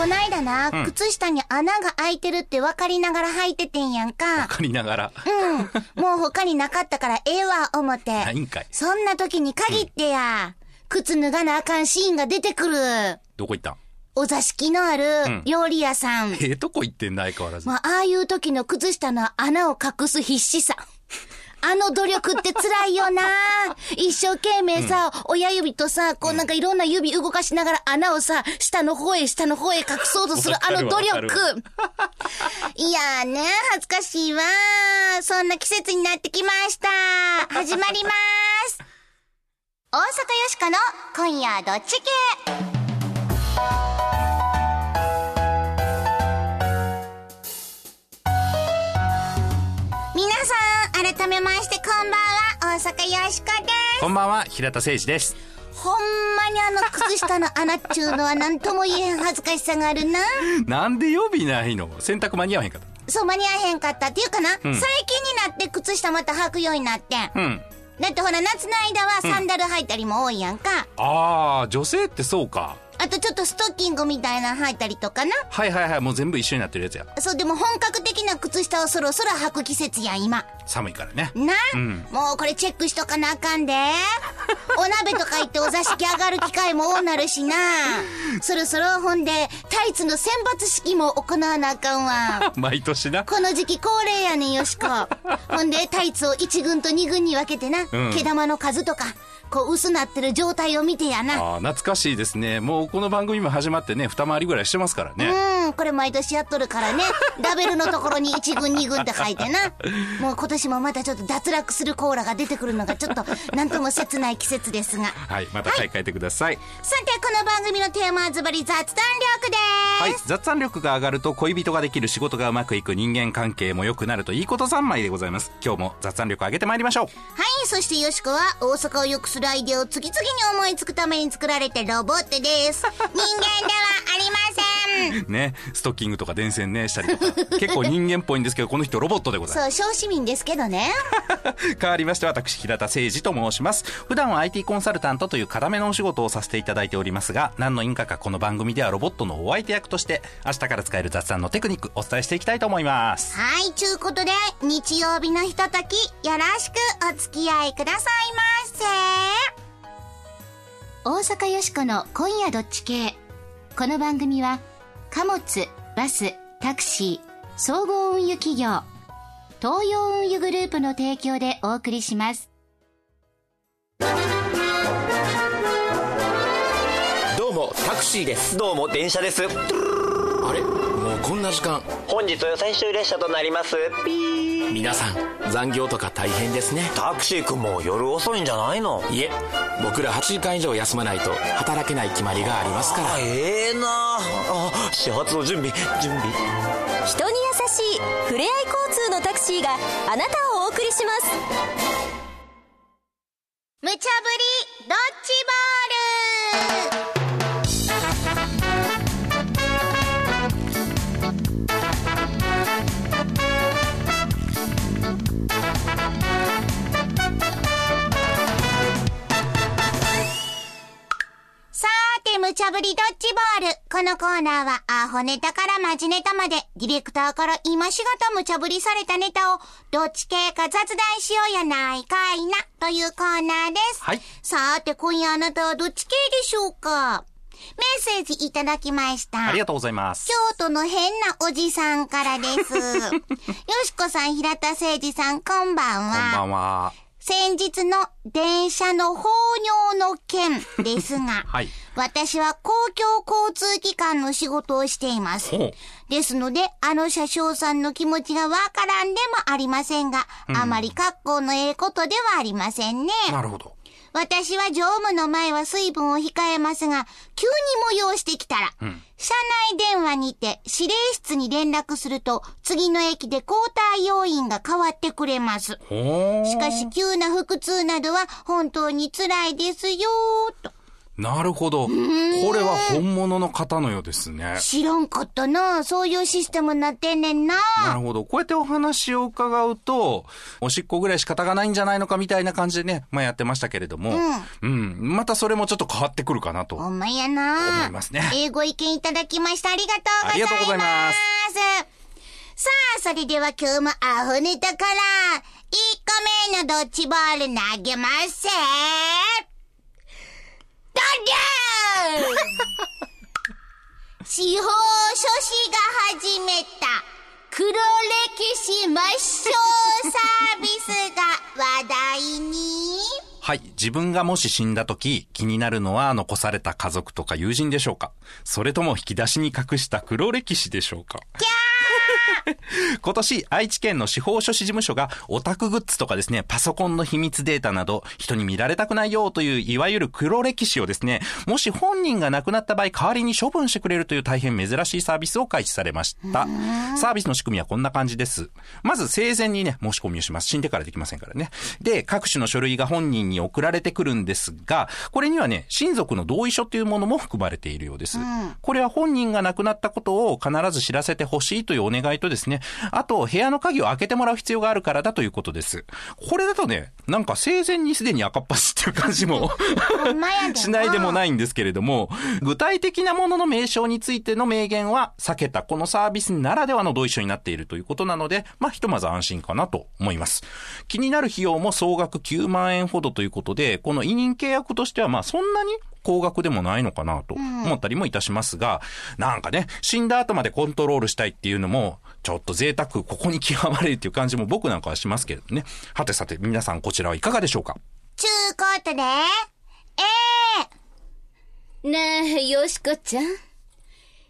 こないだな、うん靴下に穴が開いてるって分かりながら履いててんやんわか。かりながら。うん。もう他になかったからええわ、思って。ないんかい。そんな時に限ってや、靴脱がなあかんシーンが出てくる。どこ行ったん？お座敷のあるん料理屋さん。ええとこ行ってんな、相変わらず。まあ、ああいう時の靴下の穴を隠す必死さ。あの努力って辛いよな 一生懸命さ、親指とさ、こうなんかいろんな指動かしながら穴をさ、下の方へ下の方へ隠そうとするあの努力。いやーね、恥ずかしいわそんな季節になってきました。始まります。大阪よしかの今夜どっち系？めましてこんばんは、大阪よしこです。こんばんは、平田誠二です。ほんまにあの靴下の穴っちゅうのは何とも言えへん恥ずかしさがあるな。なんで予備ないの？洗濯間に合わへんかっそう、間に合えへんかったっていうかな、ん最近になって靴下また履くようになってん。た。うん。だってほら、夏の間はサンダル履いたりも多いやんか。あー、女性ってそうか。あとちょっとストッキングみたいなの履いたりとかな。はいはいはい、もう全部一緒になってるやつや。そう、でも本格的な靴下をそろそろ履く季節やん、今。寒いからね。な、んもうこれチェックしとかなあかんで。お鍋とか行ってお座敷上がる機会も多なるしな。そろそろほんで、タイツの選抜式も行わなあかんわ。毎年な。この時期恒例やねんよしこ。ほんで、タイツを1軍と2軍に分けてな、ん毛玉の数とか、こう薄なってる状態を見てやな。あー、懐かしいですね。もうこの番組も始まってね、二回りぐらいしてますからね。うん、これ毎年やっとるからね。ラベルのところに1軍2軍って書いてな。もう今年もまたちょっと脱落するコーラが出てくるのがちょっと、なんとも切ない季節ですが。はい、また買い替えてください。さて、この番組のテーマはズバリ雑談力です。はい、雑談力が上がると恋人ができる仕事がうまくいく人間関係も良くなるといいこと三昧でございます。今日も雑談力上げてまいりましょう。はい、そしてよしこは大阪を良くするアイデアを次々に思いつくために作られたロボットです。人間ではありません。ね、ストッキングとか電線ね、したりとか。結構人間っぽいんですけど、この人ロボットでございます。そう、小市民ですけどね。変わりまして私平田誠二と申します普段は IT コンサルタントという固めのお仕事をさせていただいておりますが何の因果かこの番組ではロボットのお相手役として明日から使える雑談のテクニックお伝えしていきたいと思いますはい、ちゅうことで、日曜日のひととき、よろしくお付き合いくださいませ。大阪よしこの今夜どっち系。この番組は、貨物、バス、タクシー、総合運輸企業、東洋運輸グループの提供でお送りします。どうもタクシーです。どうも電車です。あれ？もうこんな時間。本日は最終列車となります。ピー皆さん残業とか大変ですね。タクシー君も夜遅いんじゃないの？いえ僕ら8時間以上休まないと働けない決まりがありますから。あええな。あ始発の準備準備。人に優しいふれあい交通のタクシーがあなたをお送りします。無茶ぶり無茶ぶりドッジボール。このコーナーは、アホネタからマジネタまで、ディレクターから今しがた無茶ぶりされたネタを、どっち系か雑談しようやないかいな、というコーナーです。はいさーて、今夜あなたはどっち系でしょうか？メッセージいただきました。ありがとうございます京都の変なおじさんからです。よしこさん、平田誠二さん、こんばんこんばは。んは先日の電車の放尿の件ですが、はい私は公共交通機関の仕事をしています。ですので、あの車掌さんの気持ちがわからんでもありませんが、あまり格好のええことではありませんね。なるほど私は乗務の前は水分を控えますが、急に催してきたら、車内電話にて指令室に連絡すると、次の駅で交代要員が変わってくれます。しかし、急な腹痛などは本当に辛いですよーと。なるほど。これは本物の方のようですね。知らんかったな。そういうシステムになってんねんな。なるほど。こうやってお話を伺うと、おしっこぐらい仕方がないんじゃないのかみたいな感じでね、まあやってましたけれども、うん。またそれもちょっと変わってくるかなと。ほんまやな。思いますねえーご意見いただきました。ありがとうございます。ありがとうございますさあ、それでは今日もアホネタから、1個目のドッジボール投げますせどりゃー司法書士が始めた。黒歴史抹消サービスが話題に。はい。自分がもし死んだ時、気になるのは残された家族とか友人でしょうか？それとも引き出しに隠した黒歴史でしょうか？今年、愛知県の司法書士事務所がオタクグッズとかですね、パソコンの秘密データなど、人に見られたくないよという、いわゆる黒歴史をですね、もし本人が亡くなった場合、代わりに処分してくれるという大変珍しいサービスを開始されました。サービスの仕組みはこんな感じです。まず、生前にね、申し込みをします。死んでからできませんからね。で、各種の書類が本人に送られてくるんですが、これにはね、親族の同意書というものも含まれているようです。これは本人が亡くなったことを必ず知らせてほしいというお願いとですね、あと、部屋の鍵を開けてもらう必要があるからだということです。これだとね、なんか生前にすでに赤っ端っていう感じもしないでもないんですけれども、具体的なものの名称についての明言は避けたこのサービスならではの同意書になっているということなので、まあ、ひとまず安心かなと思います。気になる費用も総額9万円ほどということで、この委任契約としてはまあ、そんなに高額でもないのかなと思ったりもいたしますが、なんかね、死んだ後までコントロールしたいっていうのも、ちょっと贅沢、ここに極まれるっていう感じも僕なんかはしますけれどね。はてさて、皆さんこちらはいかがでしょうか？ちゅうことで、ええねえ、よしこちゃん。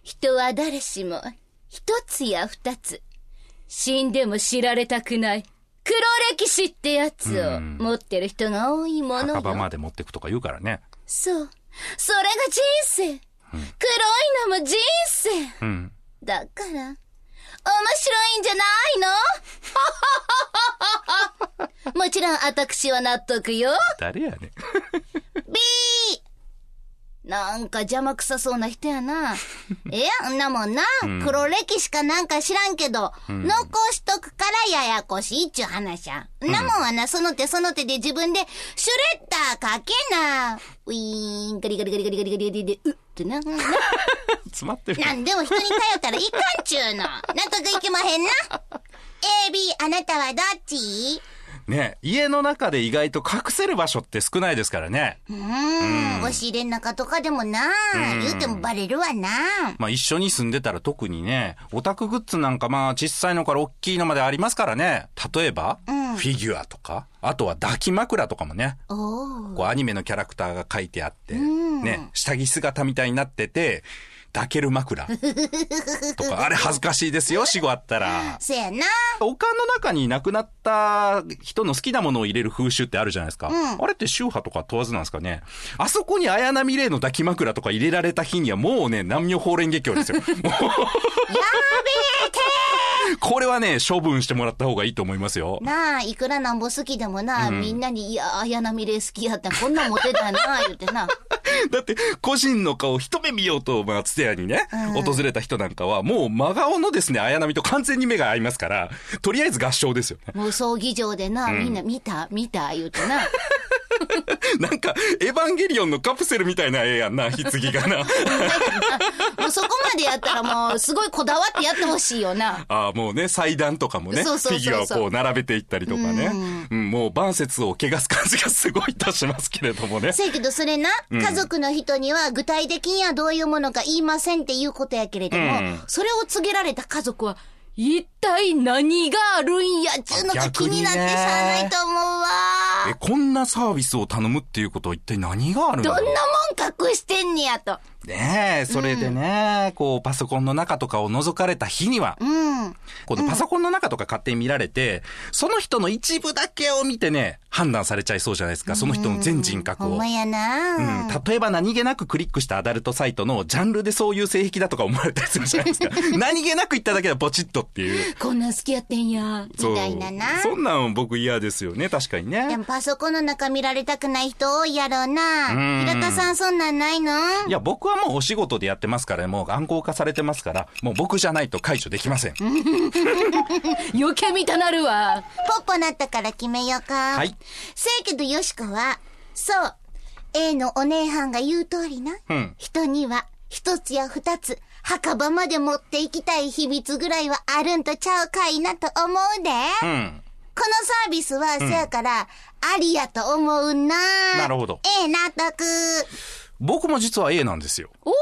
人は誰しも、一つや二つ、死んでも知られたくない、黒歴史ってやつを持ってる人が多いもの墓場まよ。で持ってくとか言うからね。そう。それが人生。黒いのも人生。うん。だから、面白いんじゃないの？もちろん私は納得よ。誰やねん。ビーなんか邪魔くさそうな人やな。えやんなもんな、黒歴史かなんか知らんけど、残しとくからややこしいっちゅう話や。んなもんはな、その手その手で自分でシュレッダーかけな。ウィーン、ガリガリガリガリガリガリガリで、うってな。な 詰まってる。なんでも人に頼ったらいかんちゅうの。納得いきまへんな。A、B、あなたはどっち？ね、家の中で意外と隠せる場所って少ないですからね。うーん、押し入れの中とかでもな、言うてもバレるわな。まあ一緒に住んでたら特にね、オタクグッズなんかまあ小さいのから大きいのまでありますからね。例えば、フィギュアとか、あとは抱き枕とかもね。こうアニメのキャラクターが書いてあって、ね、下着姿みたいになってて、抱ける枕とか、あれ恥ずかしいですよ、死後あったら。せやな。おかんの中に亡くなった人の好きなものを入れる風習ってあるじゃないですか。あれって宗派とか問わずなんですかね。あそこに綾波レイの抱き枕とか入れられた日にはもうね、南明法蓮華経ですよ。やべえてこれはね、処分してもらった方がいいと思いますよ。なあ、いくらなんぼ好きでもな、みんなに、いやー、綾波レイ好きやったこんなんモテたな、言うてな。だって、個人の顔一目見ようと、まあ、つてやにね、訪れた人なんかは、もう真顔のですね、綾波と完全に目が合いますから、とりあえず合唱ですよね。もう葬儀場でな、みんな見た見た言うてな。なんか、エヴァンゲリオンのカプセルみたいな絵やんな、棺がな。もうそこまでやったらもう、すごいこだわってやってほしいよな。ああ、もうね、祭壇とかもね、フィギュアをこう並べていったりとかね。うん、もう晩節を汚す感じがすごいいたしますけれどもね。せやけどそれな、家族の人には具体的にはどういうものか言いませんっていうことやけれども、うんそれを告げられた家族は、一体何があるんやっちゅうのが気になってしゃあないと思うわ。え、こんなサービスを頼むっていうことは一体何があるんだどんなもん隠してんねやと。ねえ、それでね、こう、パソコンの中とかを覗かれた日には、うん。このパソコンの中とか勝手に見られて、その人の一部だけを見てね、判断されちゃいそうじゃないですか、その人の全人格を。ほんまやな、うん、例えば何気なくクリックしたアダルトサイトのジャンルでそういう性癖だとか思われたりするじゃないですか。何気なく言っただけでポチッとっていう。こんなん好きやってんや。みたいなな。そんなん僕嫌ですよね、確かにね。でもパソコンの中見られたくない人多いやろうな。ん平田さんそんなんないの？いや、僕はもうお仕事でやってますから、もう暗号化されてますから、もう僕じゃないと解除できません。余計見たなるわ。ポッポなったから決めようか。はい。せやけどよしこは、そう、A のお姉はんが言う通りな。うん人には、一つや二つ、墓場まで持っていきたい秘密ぐらいはあるんとちゃうかいなと思うで。うん。このサービスは、せやから、ありやと思うな。なるほど。ええ納得。僕も実は A なんですよ。お？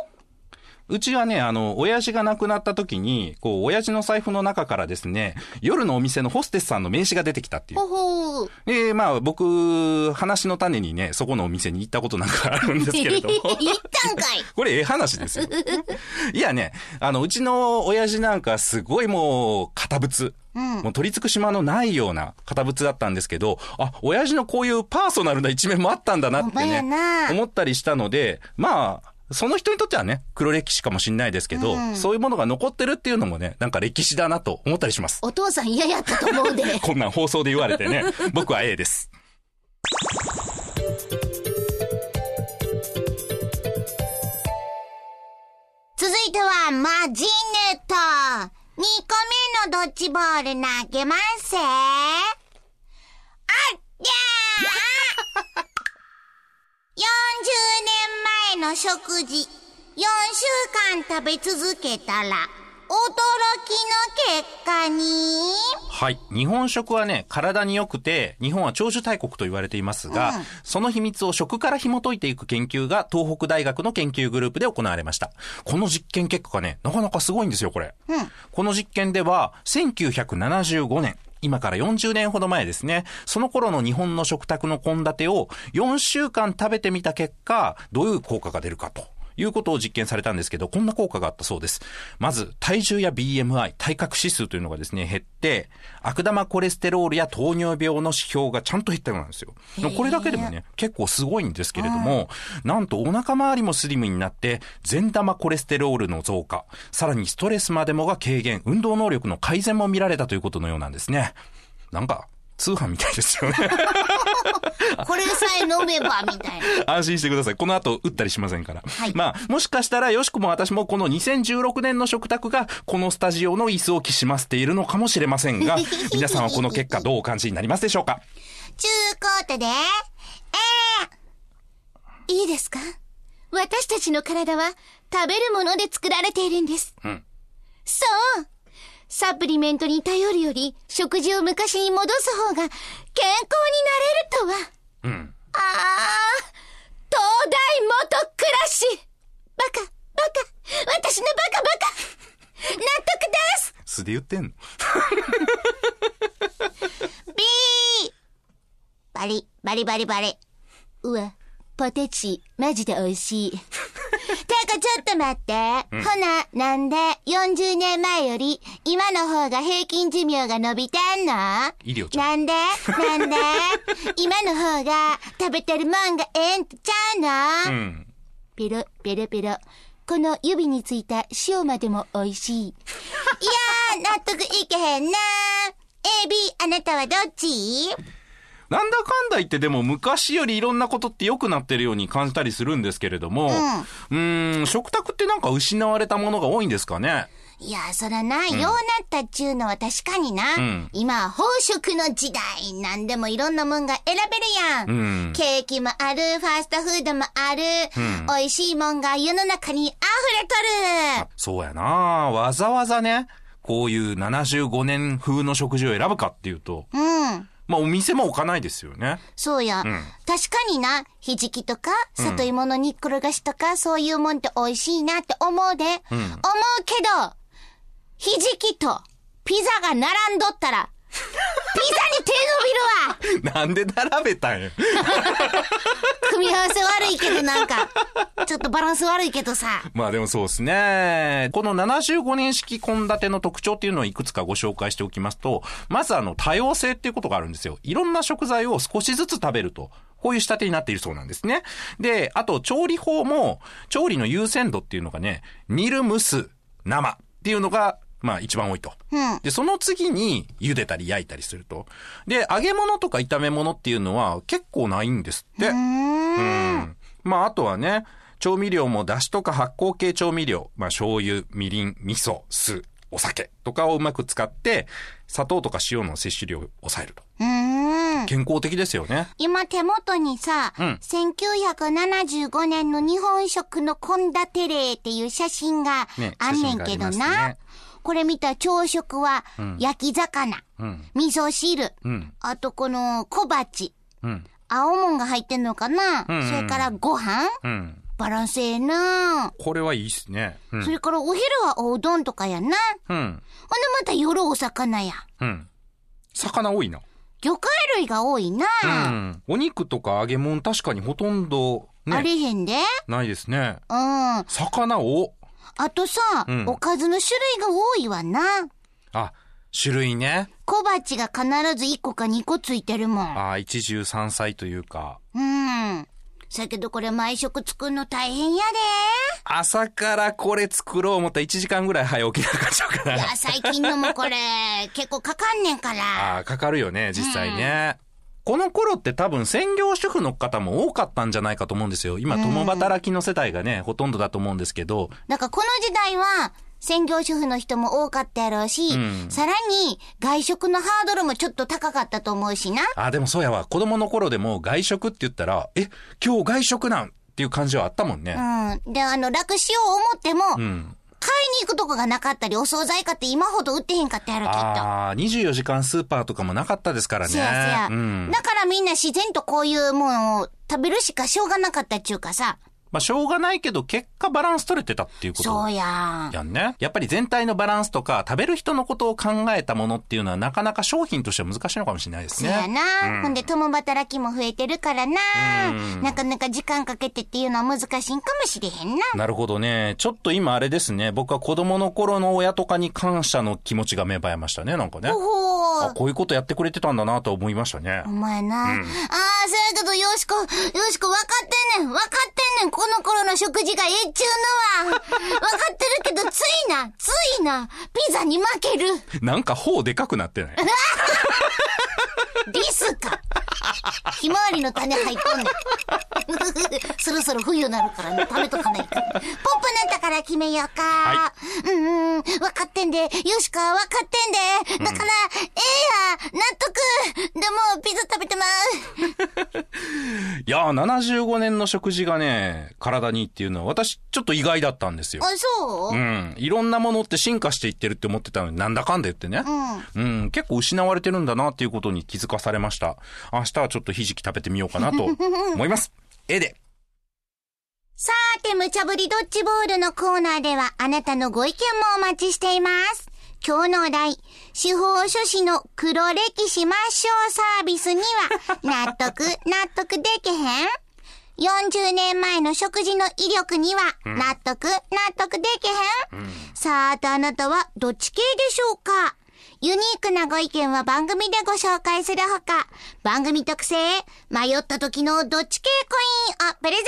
うちはね、あの、親父が亡くなった時に、こう、親父の財布の中からですね、夜のお店のホステスさんの名刺が出てきたっていう。ほほう。で、まあ、僕、話の種にね、そこのお店に行ったことなんかあるんですけれども。行ったんかい。これええ話ですよ。いやね、あの、うちの親父なんかすごいもう、堅物。もう取り付く島のないような堅物だったんですけど、あ、親父のこういうパーソナルな一面もあったんだなってねな、思ったりしたので、まあ、その人にとってはね、黒歴史かもしれないですけど、そういうものが残ってるっていうのもね、なんか歴史だなと思ったりします。お父さん嫌やったと思うで。こんなん放送で言われてね、僕は A です。続いては、マジネット。2個目のドッジボール投げますせ。あっやー !40 40年前の食事、4週間食べ続けたら、驚きの結果に、はい。日本食はね、体に良くて、日本は長寿大国と言われていますが、その秘密を食から紐解いていく研究が東北大学の研究グループで行われました。この実験結果がね、なかなかすごいんですよ、これ。この実験では、1975年、今から40年ほど前ですね。その頃の日本の食卓の献立を4週間食べてみた結果、どういう効果が出るかと。いうことを実験されたんですけど、こんな効果があったそうです。まず、体重や BMI、体格指数というのがですね、減って、悪玉コレステロールや糖尿病の指標がちゃんと減ったようなんですよ。これだけでもね、結構すごいんですけれども、なんとお腹周りもスリムになって、善玉コレステロールの増加、さらにストレスまでもが軽減、運動能力の改善も見られたということのようなんですね。なんか、通販みたいですよね。これさえ飲めば、みたいな。安心してください。この後、打ったりしませんから。はいまあ、もしかしたら、よしくも私もこの2016年の食卓が、このスタジオの椅子をきしませているのかもしれませんが、皆さんはこの結果どうお感じになりますでしょうか？ちゅうことで、えー、いいですか？私たちの体は食べるもので作られているんです。うんそうサプリメントに頼るより食事を昔に戻す方が健康になれるとは。うん。あー、東大元暮らしバカ、バカ、私のバカバカ納得です素で言ってんの？B! バリ、バリバリバリ。うわ、ポテチ、マジで美味しい。て かちょっと待って。ほな、なんで？40年前より今の方が平均寿命が伸びてんの？なんで？なんで？今の方が食べてるもんがええんとちゃうの、うん。ペロ、ペロペロ。この指についた塩までも美味しい。いやー、納得いけへんな AB、あなたはどっち？なんだかんだ言ってでも昔よりいろんなことって良くなってるように感じたりするんですけれども、うーん、食卓ってなんか失われたものが多いんですかね？いや、そらな、ようなったっちゅうのは確かにな。ん今は飽食の時代。なんでもいろんなもんが選べるやん。うんケーキもある、ファーストフードもある。美味しいもんが世の中に溢れとる。そうやなわざわざね、こういう75年風の食事を選ぶかっていうと、うん。まあお店も置かないですよね。そうや。確かにな、ひじきとか、里芋の煮っころがしとか、そういうもんって美味しいなって思うで。思うけど、ひじきとピザが並んどったら、ピザに手伸びるわなんで並べたんや。組み合わせ悪いけどなんか、ちょっとバランス悪いけどさ。まあでもそうですね。この75年式献立の特徴っていうのをいくつかご紹介しておきますと、まずあの多様性っていうことがあるんですよ。いろんな食材を少しずつ食べると。こういう仕立てになっているそうなんですね。で、あと調理法も、調理の優先度っていうのがね、煮る、蒸す、生っていうのがまあ一番多いと。うん。で、その次に茹でたり焼いたりすると。で、揚げ物とか炒め物っていうのは結構ないんですって。うーん。うんまあ、あとはね、調味料もだしとか発酵系調味料、まあ、醤油、みりん、味噌、酢、お酒とかをうまく使って、砂糖とか塩の摂取量を抑えると。うーん。健康的ですよね。今手元にさ、うん1975年の日本食の献立例っていう写真がねあんねんけどな。写真がありますねこれ見た朝食は、焼き魚、うん。味噌汁、うん。あとこの小鉢、うん。青もんが入ってんのかな、それからご飯？うん。バランスええな、これはいいっすね。うんそ。れからお昼はおうどんとかやな。ほんでうん。また夜お魚や。うん。魚多いな。魚介類が多いな。うん。お肉とか揚げ物確かにほとんど、あね、れへんで。ないですね。うん。魚を、あとさ、うんおかずの種類が多いわな。あ、種類ね。小鉢が必ず1個か2個ついてるもん。あ、一汁三菜というか。うん。そやけどこれ毎食作るの大変や朝からこれ作ろう思ったら1時間ぐらい早起きなかっちゃうかで。いら。や、最近のもこれ、結構かかんねんから。ああ、かかるよね、実際ね。この頃って多分専業主婦の方も多かったんじゃないかと思うんですよ。今、共働きの世代がね、ほとんどだと思うんですけど、だからこの時代は、専業主婦の人も多かったやろうし、うんさらに外食のハードルもちょっと高かったと思うしな。ああ、でもそうやわ。子供の頃でも外食って言ったら、え、今日外食なんっていう感じはあったもんね。うん。で、あの、楽しよう思っても、うん。買いに行くとこがなかったり、お惣菜買って今ほど売ってへんかったやろ、きっと。ああ、24時間スーパーとかもなかったですからね。せやせや、うん。だからみんな自然とこういうものを食べるしかしょうがなかったっちゅうかさ。まあ、しょうがないけど、結果バランス取れてたっていうこと。そうやん。やんね。やっぱり全体のバランスとか、食べる人のことを考えたものっていうのは、なかなか商品としては難しいのかもしれないですね。せやな、うんほんで、共働きも増えてるからな、うんなかなか時間かけてっていうのは難しいんかもしれへんな。なるほどね。ちょっと今あれですね。僕は子供の頃の親とかに感謝の気持ちが芽生えましたね。なんかね。ほほあ、こういうことやってくれてたんだなと思いましたねお。前な。ああ、そやけど、よしこ、よしこ、分かってんねん。分かってんねん。この頃の食事がええっちゅうのは。分かってるけど、ついな、ついな、ピザに負ける。なんか頬でかくなってない？リスか。ひまわりの種入っとんねん。そろそろ冬になるからね、食べとかないと。ポップなったから決めようか。はうんうん、分かってんで。よしか、分かってんで。だから、ええや、納得。でも、ピザ食べてます。いやー、75年の食事がね、体にいいっていうのは、私、ちょっと意外だったんですよ。あ、そう？うん。いろんなものって進化していってるって思ってたのに、なんだかんだ言ってね。うん。結構失われてるんだなっていうことに気づかされました。明日はちょっとひじき食べてみようかなと 思います。えで。さーて、無茶ぶりドッジボールのコーナーでは、あなたのご意見もお待ちしています。今日のお題、司法書士の黒歴史抹消サービスには、納得、納得できへん ?40 年前の食事の威力には、納得、納得できへん、さあ、とあなたはどっち系でしょうか？ユニークなご意見は番組でご紹介するほか、番組特製、迷った時のどっち系コインをプレゼン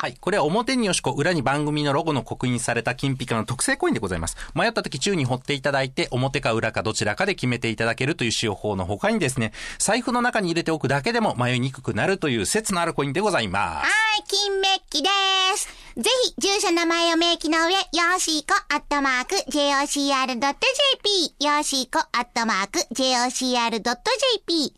トはい。これは表によしこ、裏に番組のロゴの刻印された金ピカの特製コインでございます。迷った時宙に掘っていただいて、表か裏かどちらかで決めていただけるという使用法の他にですね、財布の中に入れておくだけでも迷いにくくなるという説のあるコインでございます。はい、金メッキです。ぜひ、住所名前を明記の上、よーしーこ、アットマーク、jocr.jp、よーしーこ、アットマーク、jocr.jp。お便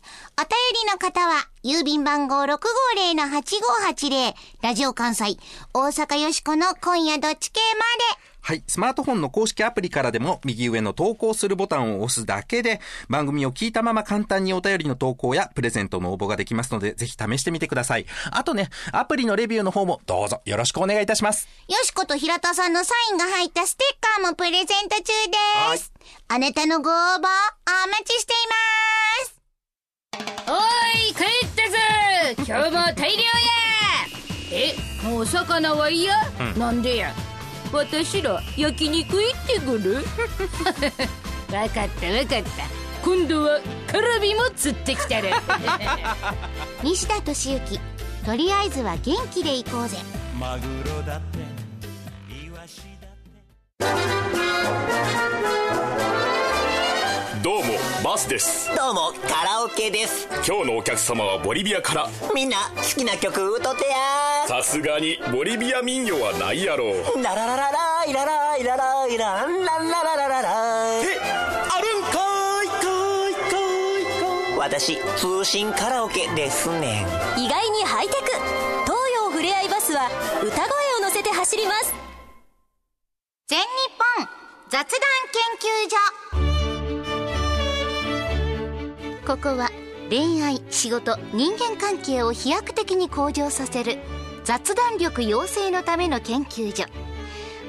りの方は、郵便番号650-8580、ラジオ関西、大阪よしこの今夜どっち系まで。はい。スマートフォンの公式アプリからでも、右上の投稿するボタンを押すだけで、番組を聞いたまま簡単にお便りの投稿やプレゼントの応募ができますので、ぜひ試してみてください。あとね、アプリのレビューの方もどうぞよろしくお願いいたします。よしこと平田さんのサインが入ったステッカーもプレゼント中です。あなたのご応募、お待ちしています。おーい帰ったぞ 今日も大量やえもうお魚は嫌、なんでや？私ら焼肉行ってくる？分かった分かった。今度はカルビも釣ってきたら 西田敏行とりあえずは元気で行こうぜ。マグロだってイワシだって。どうもバースです。どうもカラオケです。今日のお客様はボリビアから。みんな好きな曲歌ってやさすがにボリビア民謡はないやろララララライラライラライラランランラララララえあるんかいかいかいかい私通信カラオケですねん意外にハイテク東洋ふれあいバスは歌声を乗せて走ります全日本雑談研究所ここは恋愛仕事人間関係を飛躍的に向上させる雑談力養成のための研究所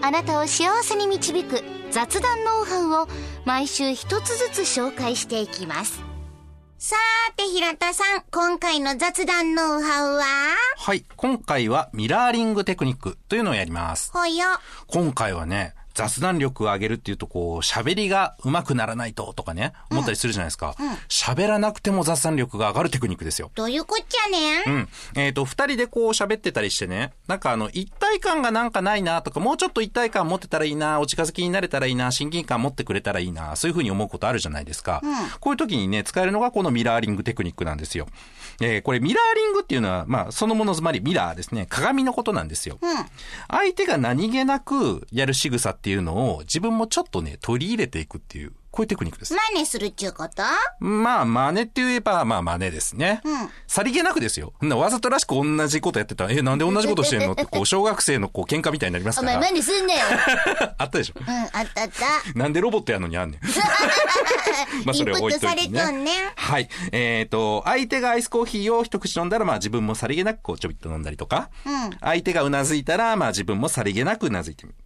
あなたを幸せに導く雑談ノウハウを毎週一つずつ紹介していきますさーて平田さん今回の雑談ノウハウは？はい。今回はミラーリングテクニックというのをやります。ほよ今回はね、雑談力を上げるっていうと、こう、喋りが上手くならないととかね、思ったりするじゃないですか。喋、らなくても雑談力が上がるテクニックですよ。どういうこっちゃねん、うん。えっ、と、二人でこう喋ってたりしてね、なんかあの、一体感がなんかないなとか、もうちょっと一体感持ってたらいいな、お近づきになれたらいいな、親近感持ってくれたらいいな、そういうふうに思うことあるじゃないですか。こういう時にね、使えるのがこのミラーリングテクニックなんですよ。えーこれミラーリングっていうのは、まあ、そのものつまりミラーですね。鏡のことなんですよ。相手が何気なくやる仕草っていうのを自分もちょっとね、取り入れていくっていう、こういうテクニックです。真似するっちゅうこと？まあ、真似って言えば、まあ、真似ですね。さりげなくですよ。わざとらしく同じことやってたら、え、なんで同じことしてんの？って、こう、小学生のこう、喧嘩みたいになりますから。お前真似すんなよ あったでしょ？うんあったあったなんでロボットやのにあんねん。まあ、それを置いといてインプットされとんねはい。えっ、と、相手がアイスコーヒーを一口飲んだら、まあ自分もさりげなくこうちょびっと飲んだりとか、相手がうなずいたら、まあ自分もさりげなくうなずいてみる。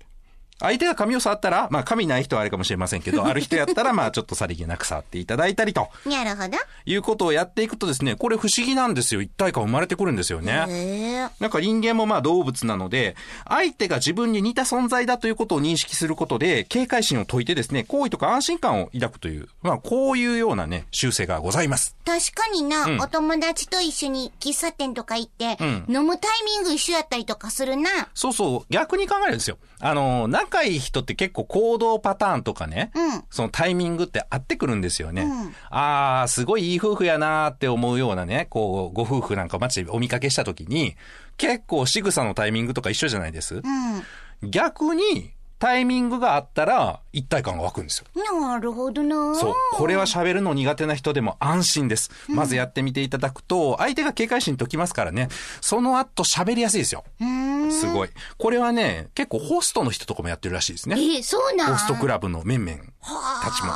相手が髪を触ったら、まあ髪ない人はあれかもしれませんけど、ある人やったら、まあちょっとさりげなく触っていただいたりと。なるほどいうことをやっていくとですね、これ不思議なんですよ。一体感生まれてくるんですよね。なんか人間もまあ動物なので、相手が自分に似た存在だということを認識することで、警戒心を解いてですね、好意とか安心感を抱くという、まあこういうようなね、習性がございます。確かにな、お友達と一緒に喫茶店とか行って、飲むタイミング一緒やったりとかするな。そうそう、逆に考えるんですよ。あの、仲いい人って結構行動パターンとかね、うんそのタイミングって合ってくるんですよね。ああ、すごいいい夫婦やなーって思うようなね、こう、ご夫婦なんか街でお見かけした時に、結構仕草のタイミングとか一緒じゃないです。逆に、タイミングがあったら、一体感が湧くんですよ。なるほどな。そう。これは喋るの苦手な人でも安心です。まずやってみていただくと、相手が警戒心解きますからね、その後喋りやすいですよ。すごい。これはね、結構ホストの人とかもやってるらしいですね。え、そうなんホストクラブの面々たちも。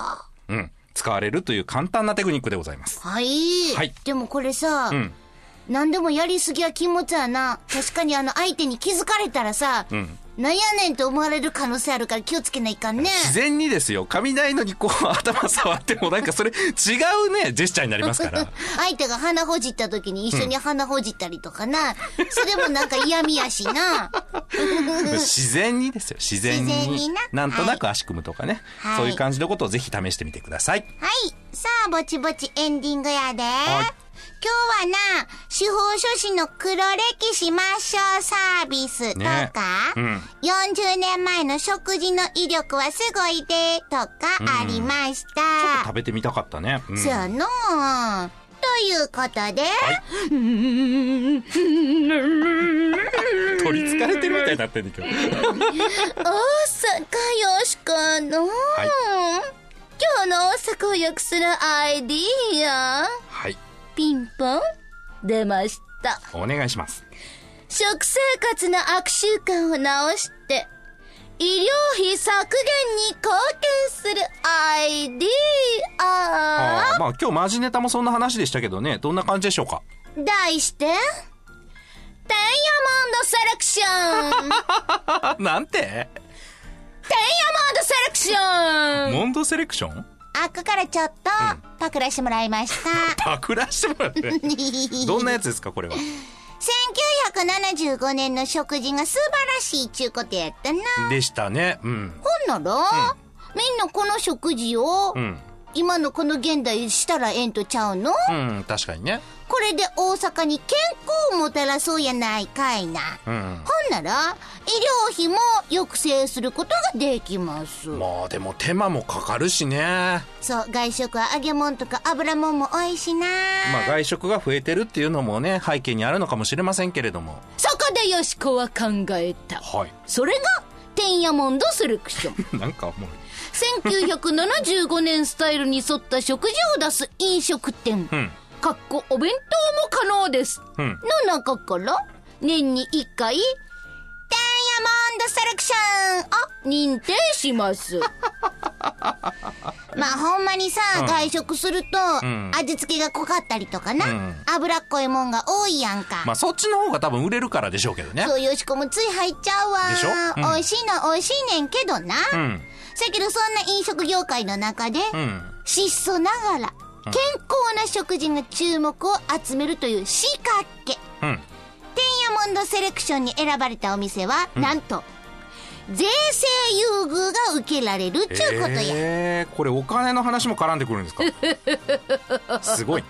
うん。使われるという簡単なテクニックでございます。はい。はいでもこれさ、ん何でもやりすぎは禁物やな。確かにあの相手に気づかれたらさ、なんやねんと思われる可能性あるから気をつけないかんね。自然にですよ、髪ないのにこう頭触ってもなんかそれ違うね、ジェスチャーになりますから。相手が鼻ほじった時に一緒に鼻ほじったりとかな。それもなんか嫌味やしな。自然にですよ、自然に。自然にななんとなく足組むとかね、はいそういう感じのことをぜひ試してみてください。はい。さあ、ぼちぼちエンディングやで。今日はな、司法書士の黒歴史抹消サービスとか、ね。うん。40年前の食事の威力はすごいで、とかありました。食べてみたかったね。うん。そやの。ということで、取り憑かれてるみたいになってんだけど。大阪よしこの、今日の大阪を良くするアイディア、はい。ピンポン、出ました。お願いします。食生活の悪習慣を直して、医療費削減に貢献するアイディア。あーまあ今日マジネタもそんな話でしたけどね、どんな感じでしょうか？題して、テンヤモンドセレクション。なんて？テンヤモンドセレクション。モンドセレクション？あっこからちょっと、パクらしてもらいました。パクらしてもらって。どんなやつですか、これは？1975年の食事が素晴らしいちゅうことやったな。でしたね。うん。ほんなら、みんなこの食事を、うん。今のこの現代したらええんとちゃうの？うん、確かにね。これで大阪に健康をもたらそうやないかいな。うん。ほんなら、医療費も抑制することができます。まあでも手間もかかるしね。そう、外食は揚げ物とか油物も多いしな。まあ外食が増えてるっていうのもね、背景にあるのかもしれませんけれども。そこでよしこは考えた。はい。それが、てんやもんどセレクション。なんかもう、1975年スタイルに沿った食事を出す飲食店。うん。かっこお弁当も可能です。うん。の中から、年に1回、ダイヤモンドセレクション認定します。まあほんまにさ、うん外食すると、ん味付けが濃かったりとかな、うん脂っこいもんが多いやんか。まあそっちの方が多分売れるからでしょうけどね。そうよしこもつい入っちゃうわ。でしょ？うん美味しいのは美味しいねんけどな。うん。せやけどそんな飲食業界の中で、うん。質素ながら、健康な食事が注目を集めるという仕掛け。うん。テンヤモンドセレクションに選ばれたお店は、なんと、税制優遇が受けられるっちゅうことや。えー、これお金の話も絡んでくるんですか？すごい。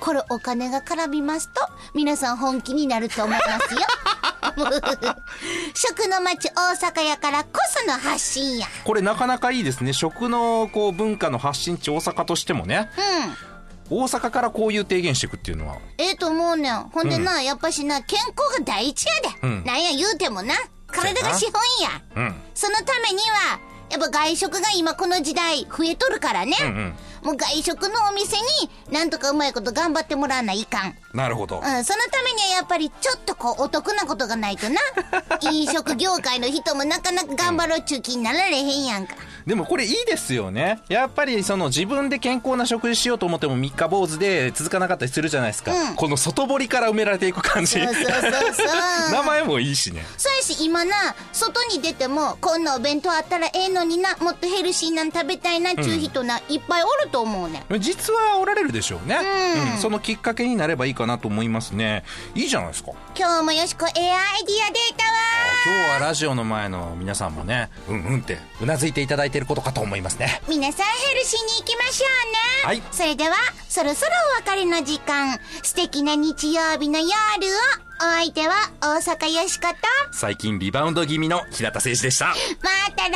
これお金が絡みますと、皆さん本気になると思いますよ。食の街大阪やからこその発信や。これなかなかいいですね。食のこう文化の発信地大阪としてもね。うん。大阪からこういう提言していくっていうのは。ええと思うねん。ほんでな、やっぱしな、健康が第一やで。うんなんや言うてもな、体が資本や。うん。そのためには、やっぱ外食が今この時代増えとるからね。うんうん。もう外食のお店になんとかうまいこと頑張ってもらわないかん。なるほど。うん、そのためにはやっぱりちょっとこうお得なことがないとな。飲食業界の人もなかなか頑張ろうっちゅう気になられへんやんか。でもこれいいですよね。やっぱりその自分で健康な食事しようと思っても三日坊主で続かなかったりするじゃないですか。うんこの外堀から埋められていく感じ。そうそうそうそう。名前もいいしね。そうやし今な、外に出てもこんなお弁当あったらええのにな、もっとヘルシーなん食べたいなっちゅう人な、いっぱいおると思うねん。実はおられるでしょうね、うんうんそのきっかけになればいいかなと思いますねいいじゃないですか今日もよしこエアアイディアデータわ今日はラジオの前の皆さんもねうんうんってうなずいていただいていることかと思いますね皆さんヘルシーに行きましょうね。はいそれでは、そろそろお別れの時間。素敵な日曜日の夜を。お相手は大阪よしこと、最近リバウンド気味の平田誠二でしたまた来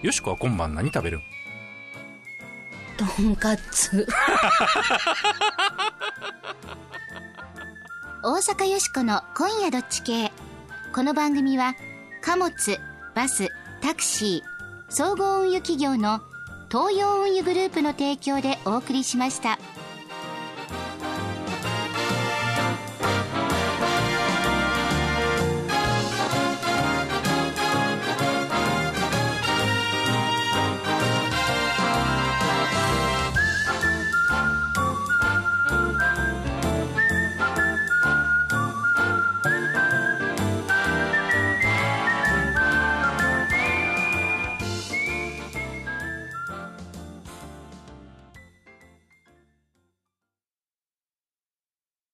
週よしこは今晩何食べる？とんかつ。大阪よしこの今夜どっち系この番組は貨物バスタクシー総合運輸企業の東洋運輸グループの提供でお送りしました。